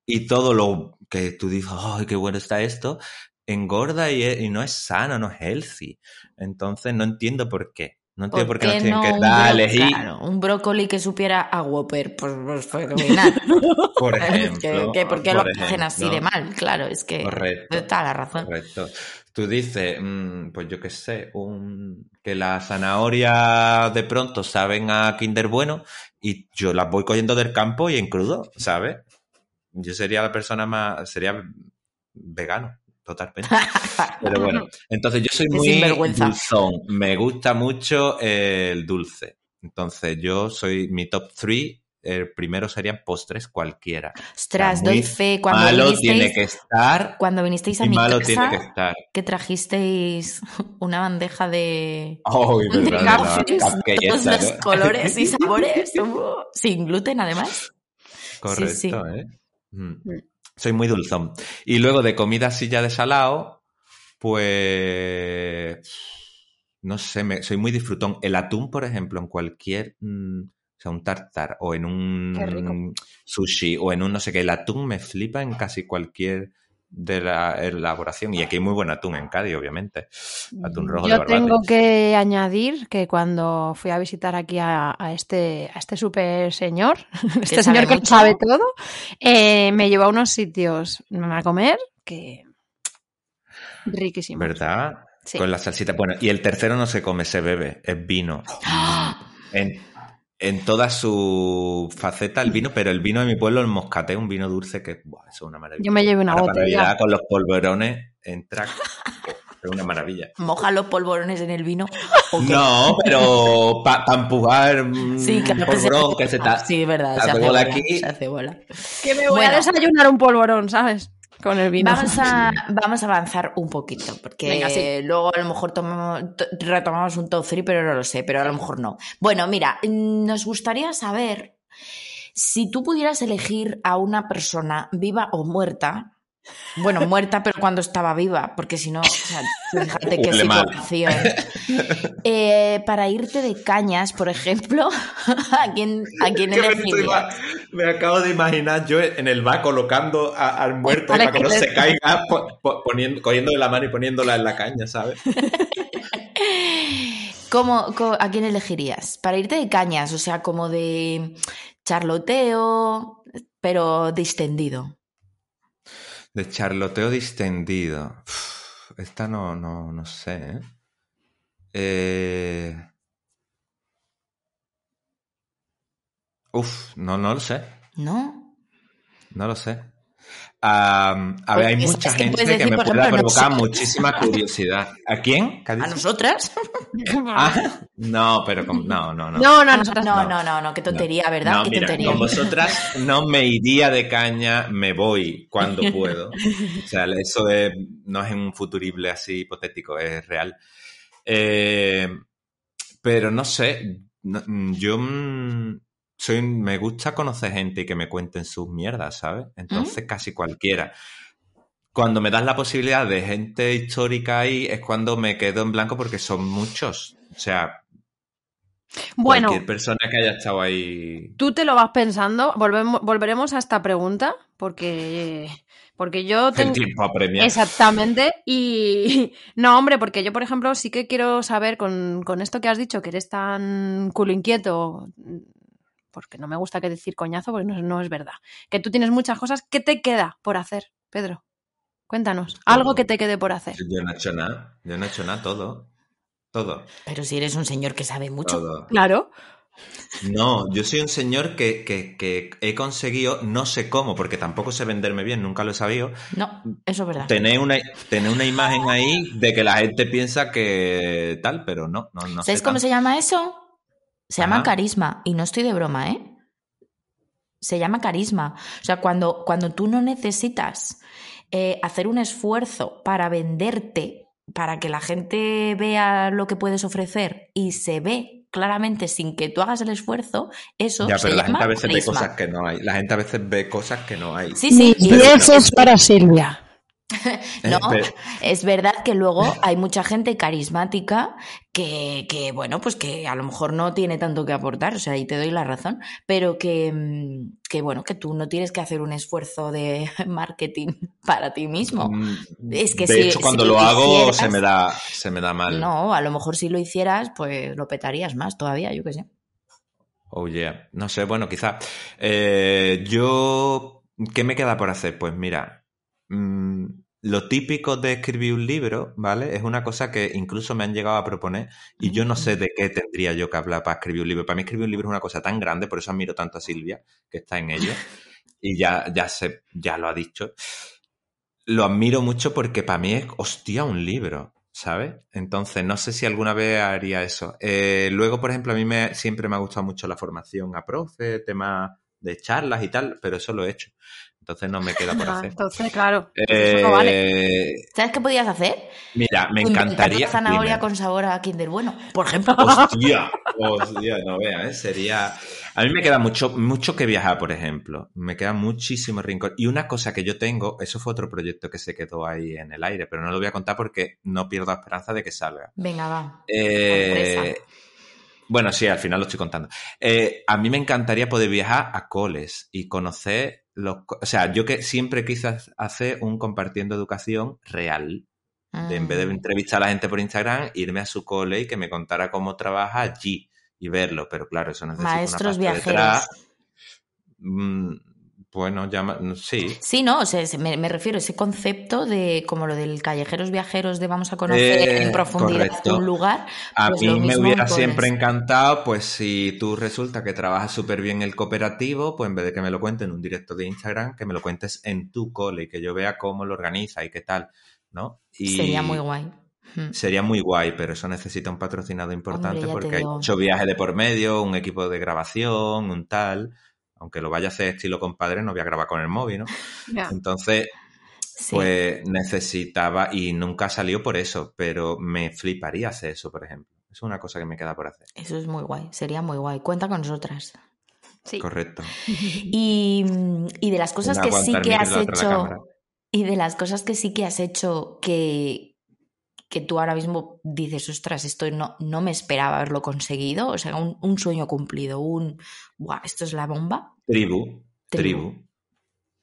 y todo lo que tú dices, ¡ay, qué bueno está esto! Engorda y, y no es sano, no es healthy. Entonces no entiendo por qué. No entiendo por, qué nos tienen que dar elegir, claro, un brócoli que supiera a Whopper? Pues, pues fenomenal. por ejemplo. que ¿Por qué lo hacen así de mal? Claro, es que Correcto. está la razón. Correcto. Tú dices, mm, pues yo qué sé, un, que las zanahorias de pronto saben a Kinder Bueno y yo las voy cogiendo del campo y en crudo, ¿sabes? Yo sería la persona más, sería vegano, totalmente. Pero bueno, entonces yo soy muy dulzón, me gusta mucho el dulce. Entonces yo soy mi top 3, el primero serían postres cualquiera. Ostras, doy fe. Cuando malo vinisteis, tiene que estar cuando vinisteis a mi malo casa, tiene que estar. que trajisteis una bandeja de, Ay, de todos los colores y sabores, sin gluten además. Correcto, sí. ¿eh? Mm. Soy muy dulzón. Y luego de comida así ya de salado, pues... No sé, me- soy muy disfrutón. El atún, por ejemplo, en cualquier... mm, o sea, un tartar o en un sushi o en un no sé qué. El atún me flipa en casi cualquier de la elaboración. Y aquí hay muy buen atún en Cádiz, obviamente. Atún rojo de Yo tengo que añadir que cuando fui a visitar aquí a, a este, a este super señor, este señor que mucho. sabe todo, eh, me llevó a unos sitios a comer que riquísimo. ¿Verdad? Sí. Con la salsita. Bueno, y el tercero no se come, se bebe, es vino. En, en toda su faceta el vino, pero el vino de mi pueblo, el moscaté, un vino dulce que buah, eso es una maravilla. Yo me llevé una Ahora para botella. Navidad con los polvorones entra. Es una maravilla. Moja los polvorones en el vino. No, pero para empujar mm, Sí, claro un que se- polvorón que se está. Sí, verdad, se se hace bola bola, aquí. se hace bola. Que me voy Bueno. a desayunar un polvorón, ¿sabes? Con el vino. Vamos a, vamos a avanzar un poquito, porque Venga, sí. luego a lo mejor tomamos- to- retomamos un top 3, pero no lo sé, pero a lo mejor no. Bueno, mira, nos gustaría saber si tú pudieras elegir a una persona viva o muerta. Bueno, muerta, pero cuando estaba viva, porque si no, o sea, fíjate qué situación. Eh, para irte de cañas, por ejemplo, ¿a quién, a quién me, elegirías? me acabo de imaginar yo en el bar colocando a- al muerto para que no se caiga, po- po- poniendo, cogiéndole la mano y poniéndola en la caña, ¿sabes? ¿Cómo, a quién elegirías? Para irte de cañas, o sea, como de charloteo, pero distendido. De charloteo distendido. Uf, esta no, no, no sé, ¿eh? Eh, Uf, no, no lo sé. ¿No? No lo sé. A ver, hay es- mucha es que gente que me ejemplo, provocar muchísima curiosidad. ¿A quién? ¿Qué ha ¿A nosotras? Ah, no, pero con- no, no, no. No, no, nosotras no, no. no, no, no, qué tontería, ¿verdad? No, qué mira, tontería. con vosotras no me iría de caña, me voy cuando puedo. O sea, eso es- no es un futurible así hipotético, es real. Eh, pero no sé, yo mm, soy, me gusta conocer gente y que me cuenten sus mierdas, ¿sabes? Entonces casi cualquiera. Cuando me das la posibilidad de gente histórica ahí es cuando me quedo en blanco porque son muchos. O sea, Bueno, cualquier persona que haya estado ahí tú te lo vas pensando. Volvemos, volveremos a esta pregunta porque, porque yo el tengo... tiempo apremia. Exactamente. Y no, hombre, porque yo, por ejemplo, sí que quiero saber con, con esto que has dicho, que eres tan culo inquieto, porque no me gusta que decir coñazo, porque no, no es verdad. Que tú tienes muchas cosas. ¿Qué te queda por hacer, Pedro? Cuéntanos. Algo que te quede por hacer. Yo no he hecho nada. Yo no he hecho nada, todo. Todo. Pero si eres un señor que sabe mucho. Todo. Claro. No, yo soy un señor que, que- que he conseguido, no sé cómo, porque tampoco sé venderme bien, nunca lo he sabido, No, eso es verdad. tener una, tener una imagen ahí de que la gente piensa que tal, pero no, no, no ¿Sabes sé cómo tanto. se llama eso? Se llama Ajá. carisma. Y no estoy de broma, ¿eh? Se llama carisma. O sea, cuando, cuando tú no necesitas eh, hacer un esfuerzo para venderte, para que la gente vea lo que puedes ofrecer y se ve claramente sin que tú hagas el esfuerzo, eso Ya, se pero la llama gente a veces ve carisma. cosas que no hay. La gente a veces ve cosas que no hay. Sí, sí, Y y- eso es para Silvia. No, Eh, es verdad que luego hay mucha gente carismática que, que, bueno, pues que a lo mejor no tiene tanto que aportar, o sea, y te doy la razón, pero que, mm, que bueno, que tú no tienes que hacer un esfuerzo de marketing para ti mismo. Mm, Es que de si- hecho, cuando si lo lo hago se me da, se me da mal. No, a lo mejor si lo hicieras, pues lo petarías más todavía, yo qué sé. Oh yeah. No sé, bueno, quizás. Eh, yo, ¿qué me queda por hacer? Pues mira, mm, lo típico de escribir un libro, ¿vale? Es una cosa que incluso me han llegado a proponer y yo no sé de qué tendría yo que hablar para escribir un libro. Para mí escribir un libro es una cosa tan grande, por eso admiro tanto a Silvia, que está en ello, y ya, ya, se, ya lo ha dicho. Lo admiro mucho porque para mí es, hostia, un libro. ¿Sabes? Entonces, no sé si alguna vez haría eso. Eh, luego, por ejemplo, a mí me, siempre me ha gustado mucho la formación a profe, temas de charlas y tal, pero eso lo he hecho. Entonces no me queda por Ah, hacer. entonces, claro, eso no vale. Eh, ¿Sabes qué podías hacer? mira, me encantaría. una zanahoria Dime. con sabor a Kinder Bueno, por ejemplo. Hostia, hostia, no veas, ¿eh? sería. A mí me queda mucho, mucho que viajar, por ejemplo. Me queda muchísimo rincón. Y una cosa que yo tengo, eso fue otro proyecto que se quedó ahí en el aire, pero no lo voy a contar porque no pierdo la esperanza de que salga. Venga, va. Eh. Bueno, sí, al final lo estoy contando. Eh, a mí me encantaría poder viajar a coles y conocer los... O sea, yo que siempre quise hacer un compartiendo educación real. De, en vez de Mm. entrevistar a la gente por Instagram, irme a su cole y que me contara cómo trabaja allí y verlo. Pero claro, eso necesita Maestros una viajeros. detrás. Mm, bueno, llama, sí. Sí, no, o sea, se- me, me refiero a ese concepto de como lo del callejeros viajeros de vamos a conocer Eh, en profundidad correcto. un lugar. A pues mí me hubiera siempre encantado, pues si tú resulta que trabajas súper bien el cooperativo, pues en vez de que me lo cuentes en un directo de Instagram, que me lo cuentes en tu cole y que yo vea cómo lo organiza y qué tal, ¿no? Y Sería muy guay. Mm. Sería muy guay, pero eso necesita un patrocinado importante porque hay mucho viaje de por medio, un equipo de grabación, un tal. Aunque lo vaya a hacer estilo compadre, no voy a grabar con el móvil, ¿no? Entonces, Sí. pues necesitaba, y nunca salió por eso, pero me fliparía hacer eso, por ejemplo. Es una cosa que me queda por hacer. Eso es muy guay, sería muy guay. Cuenta con nosotras. Sí. Correcto. Y, y de las cosas Una que sí que has hecho, y de las cosas que sí que has hecho que, que tú ahora mismo dices, ostras, esto no, no me esperaba haberlo conseguido, o sea, un, un sueño cumplido, un, ¡buah, esto es la bomba! Tribu. Tribu. Tribu.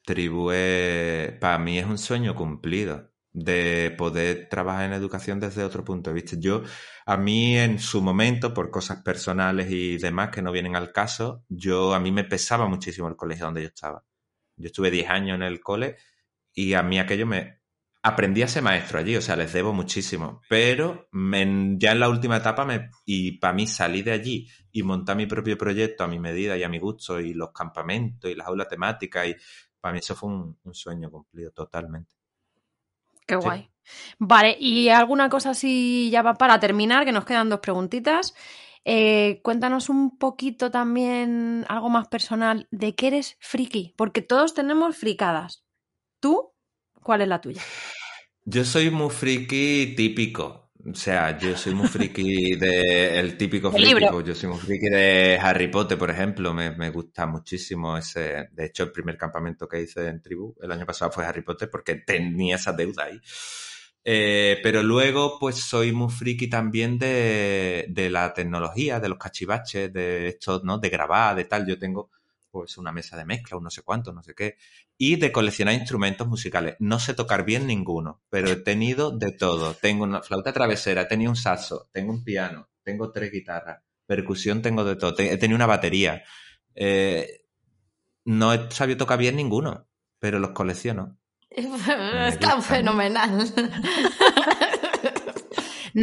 Tribu es, para mí es un sueño cumplido de poder trabajar en educación desde otro punto de vista. Yo, a mí en su momento, por cosas personales y demás que no vienen al caso, yo, a mí me pesaba muchísimo el colegio donde yo estaba. Yo estuve 10 años en el cole y a mí aquello me... Aprendí a ser maestro allí, o sea, les debo muchísimo. Pero me- ya en la última etapa, me, y para mí salir de allí y montar mi propio proyecto a mi medida y a mi gusto, y los campamentos y las aulas temáticas, y para mí eso fue un, un sueño cumplido totalmente. Qué Sí. guay. Vale, y alguna cosa así ya va para terminar, que nos quedan dos preguntitas. Eh, cuéntanos un poquito también algo más personal de qué eres friki, porque todos tenemos fricadas. ¿Tú? ¿Cuál es la tuya? Yo soy muy friki típico. O sea, yo soy muy friki de el típico friki. libro. yo soy muy friki de Harry Potter, por ejemplo. Me, me gusta muchísimo ese. De hecho, el primer campamento que hice en tribu el año pasado fue Harry Potter porque tenía esa deuda ahí. Eh, pero luego, pues soy muy friki también de, de la tecnología, de los cachivaches, de esto, ¿no? De grabar, de tal. Yo tengo pues una mesa de mezcla, un no sé cuánto, no sé qué. Y de coleccionar instrumentos musicales. No sé tocar bien ninguno, pero he tenido de todo. Tengo una flauta travesera, he tenido un saxo, tengo un piano, tengo tres guitarras, percusión tengo de todo, he tenido una batería. Eh, no he sabido tocar bien ninguno, pero los colecciono. Está fenomenal.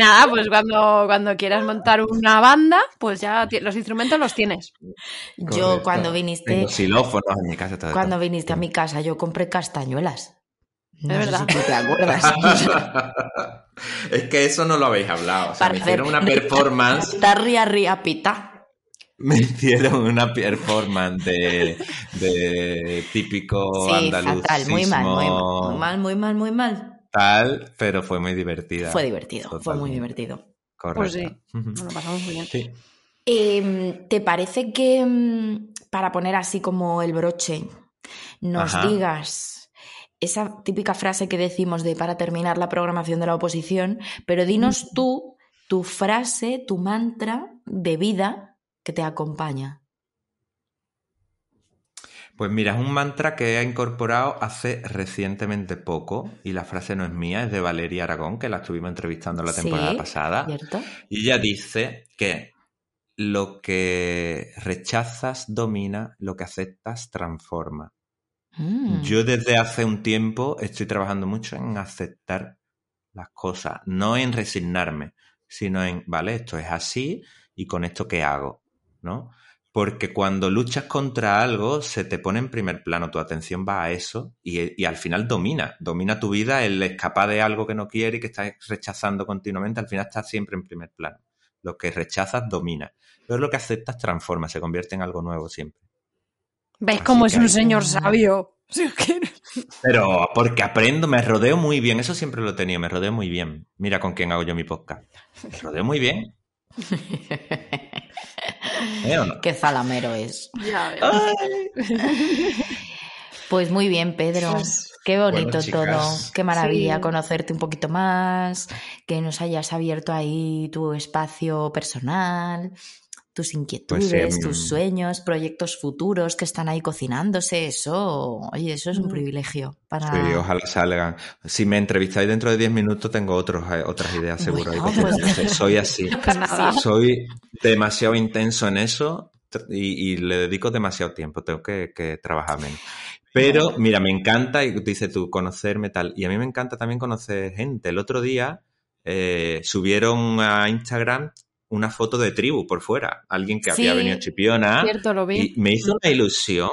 Nada, pues cuando, cuando quieras montar una banda, pues ya los instrumentos los tienes. Yo cuando viniste, Tengo xilófonos en mi casa. todo cuando todo. viniste a mi casa, yo compré castañuelas. No Es sé verdad. si te acuerdas. es que eso no lo habéis hablado. O sea, me Para hicieron una performance. Ría, ría, pita. me hicieron una performance de, de típico Sí, andaluz. fatal, muy mal, muy mal, muy mal, muy mal, muy mal. Tal, pero fue muy divertida. Fue divertido, fue muy divertido. Correcto. Pues sí, nos lo pasamos muy bien. Sí. Em, ¿Te parece que mm, para poner así como el broche nos Ajá. digas esa típica frase que decimos de para terminar la programación de la oposición, pero dinos tú tu frase, tu mantra de vida que te acompaña? Pues mira, es un mantra que he incorporado hace recientemente poco y la frase no es mía, es de Valeria Aragón, que la estuvimos entrevistando la temporada Sí, pasada. ¿Cierto? Y ella dice que lo que rechazas domina, lo que aceptas transforma. Mm. Yo desde hace un tiempo estoy trabajando mucho en aceptar las cosas, no en resignarme, sino en, vale, esto es así y con esto qué hago, ¿no? Porque cuando luchas contra algo, se te pone en primer plano, tu atención va a eso y, y al final domina, domina tu vida, el escapar de algo que no quieres y que estás rechazando continuamente, al final estás siempre en primer plano. Lo que rechazas domina, pero lo que aceptas transforma, se convierte en algo nuevo siempre. ¿Ves cómo es un señor sabio? Pero porque aprendo, me rodeo muy bien, eso siempre lo he tenido, me rodeo muy bien. Mira con quién hago yo mi podcast. Me rodeo muy bien. ¿Eh no? Qué zalamero es. Ya. Pues muy bien, Pedro. Pues, Qué bonito bueno, chicas. todo. Qué maravilla Sí. conocerte un poquito más, que nos hayas abierto ahí tu espacio personal, tus inquietudes, Pues, em, tus sueños, proyectos futuros que están ahí cocinándose. Eso, oye, eso es un Mm. privilegio para. Sí, ojalá salgan. Si me entrevistáis dentro de 10 minutos, tengo otros, eh, otras ideas seguro. ahí Bueno, pues- Soy así. Pues nada. Soy demasiado intenso en eso y, y le dedico demasiado tiempo. Tengo que, que trabajar menos. Pero, mira, me encanta, y dice tú, conocerme tal. Y a mí me encanta también conocer gente. El otro día eh, subieron a Instagram una foto de tribu por fuera. Alguien que había venido a Chipiona. Cierto, lo vi. Y me hizo una ilusión.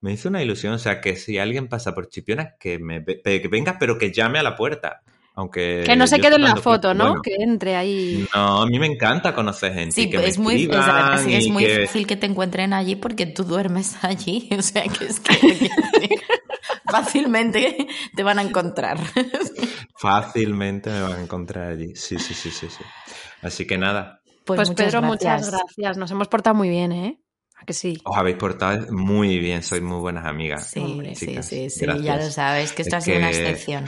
Me hizo una ilusión. O sea, que si alguien pasa por Chipiona, que, me, que venga, pero que llame a la puerta. Aunque. Que no se quede en la foto, ¿no? bueno, Que entre ahí. no, a mí me encanta conocer gente. Sí, que es muy, es, muy que- fácil que te encuentren allí porque tú duermes allí. O sea, que es que fácilmente te van a encontrar. Fácilmente me van a encontrar allí. Sí, sí, sí, sí. sí. Así que nada, Pues, Pues, muchas Pedro, gracias. muchas gracias. Nos hemos portado muy bien, ¿eh? ¿A que sí? os habéis portado muy bien. Sois muy buenas amigas. Sí, Hombre, sí, sí, sí, gracias. ya lo sabes, que esto Es ha sido una excepción.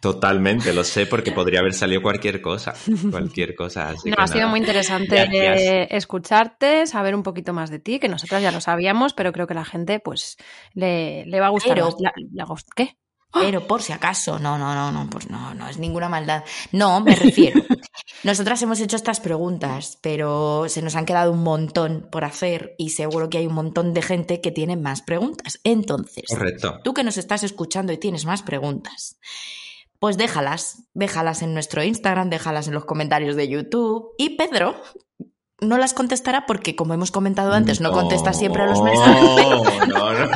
Totalmente, lo sé, porque podría haber salido cualquier cosa. Cualquier cosa. Así No, que ha sido nada. muy interesante Gracias. escucharte, saber un poquito más de ti, que nosotros ya lo sabíamos, pero creo que la gente pues le, le va a gustar. Pero-. La- gust- ¿Qué? Pero por si acaso, no, no, no, no, pues no, no es ninguna maldad. No, me refiero. Nosotras hemos hecho estas preguntas, pero se nos han quedado un montón por hacer y seguro que hay un montón de gente que tiene más preguntas. Entonces, Correcto. tú que nos estás escuchando y tienes más preguntas, pues déjalas, déjalas en nuestro Instagram, déjalas en los comentarios de YouTube y Pedro no las contestará porque, como hemos comentado antes, no, contesta siempre a los mensajes. No, no,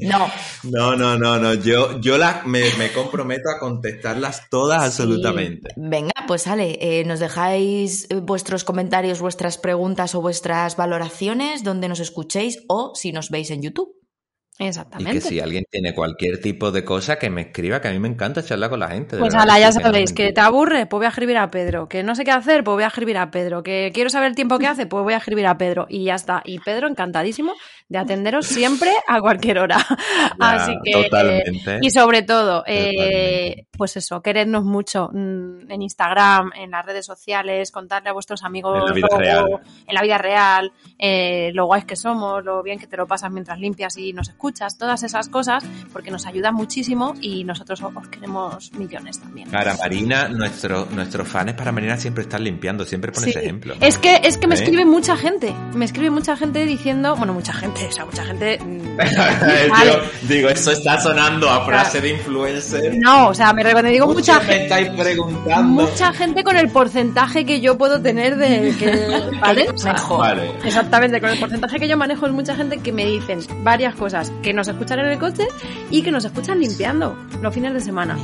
No, no, no, no, no. Yo, yo la, me, me comprometo a contestarlas todas absolutamente. Venga, pues Ale, eh, nos dejáis eh, vuestros comentarios, vuestras preguntas o vuestras valoraciones donde nos escuchéis o si nos veis en YouTube. Y Exactamente. que si alguien tiene cualquier tipo de cosa, que me escriba, que a mí me encanta charlar con la gente. Pues ala, ya sabéis, que te aburre, pues voy a escribir a Pedro. Que no sé qué hacer, pues voy a escribir a Pedro. Que quiero saber el tiempo que hace, pues voy a escribir a Pedro. Y ya está. Y Pedro, encantadísimo de atenderos siempre a cualquier hora. Ya, Así que. Totalmente. Y sobre todo, eh, pues eso, querernos mucho mm, en Instagram, en las redes sociales, contarle a vuestros amigos En la vida real. en la vida real, eh, lo guays que somos, lo bien que te lo pasas mientras limpias y nos escuchas, todas esas cosas, porque nos ayudan muchísimo y nosotros os os queremos millones también. Para Marina, nuestro, nuestros fans para Marina siempre están limpiando, siempre pones Sí. ejemplo. Es que, es que me ¿Eh? escribe mucha gente, me escribe mucha gente diciendo, bueno, mucha gente, o sea, mucha gente... mm, Yo vale. digo, eso está sonando a frase de influencer. No, o sea, me cuando digo mucha gente... estáis preguntando. Mucha gente con el porcentaje que yo puedo tener de que, ¿vale? O sea, Mejor. Vale. Exactamente, con el porcentaje que yo manejo es mucha gente que me dicen varias cosas, que nos escuchan en el coche y que nos escuchan limpiando los fines de semana.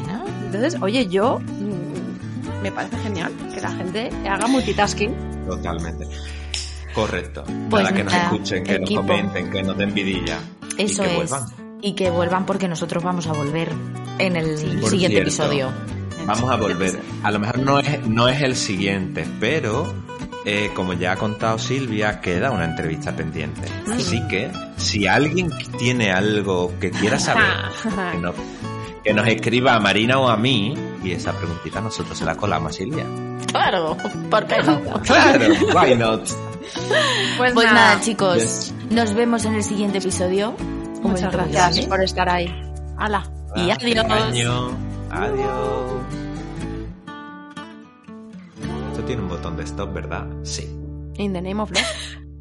Entonces, oye, yo mm, me parece genial que la gente haga multitasking. Totalmente. Correcto. Pues nada, que nos escuchen, que equipo. nos comenten, que nos den vidilla. Eso y que es. vuelvan. Y que vuelvan porque nosotros vamos a volver en el siguiente cierto, episodio. Vamos a volver. A lo mejor no es, no es el siguiente, pero eh, como ya ha contado Silvia, queda una entrevista pendiente. Así que si alguien tiene algo que quiera saber, que nos, que nos escriba a Marina o a mí, y esa preguntita nosotros se la colamos a Silvia. Claro, ¿por qué no? Claro, why not? Pues, Pues nada, nada, chicos, Yes. nos vemos en el siguiente episodio. Muchas gracias grande. por estar ahí. ¡Hala! Y adiós. año. Adiós. Esto tiene un botón de stop, ¿verdad? Sí. In the name of love.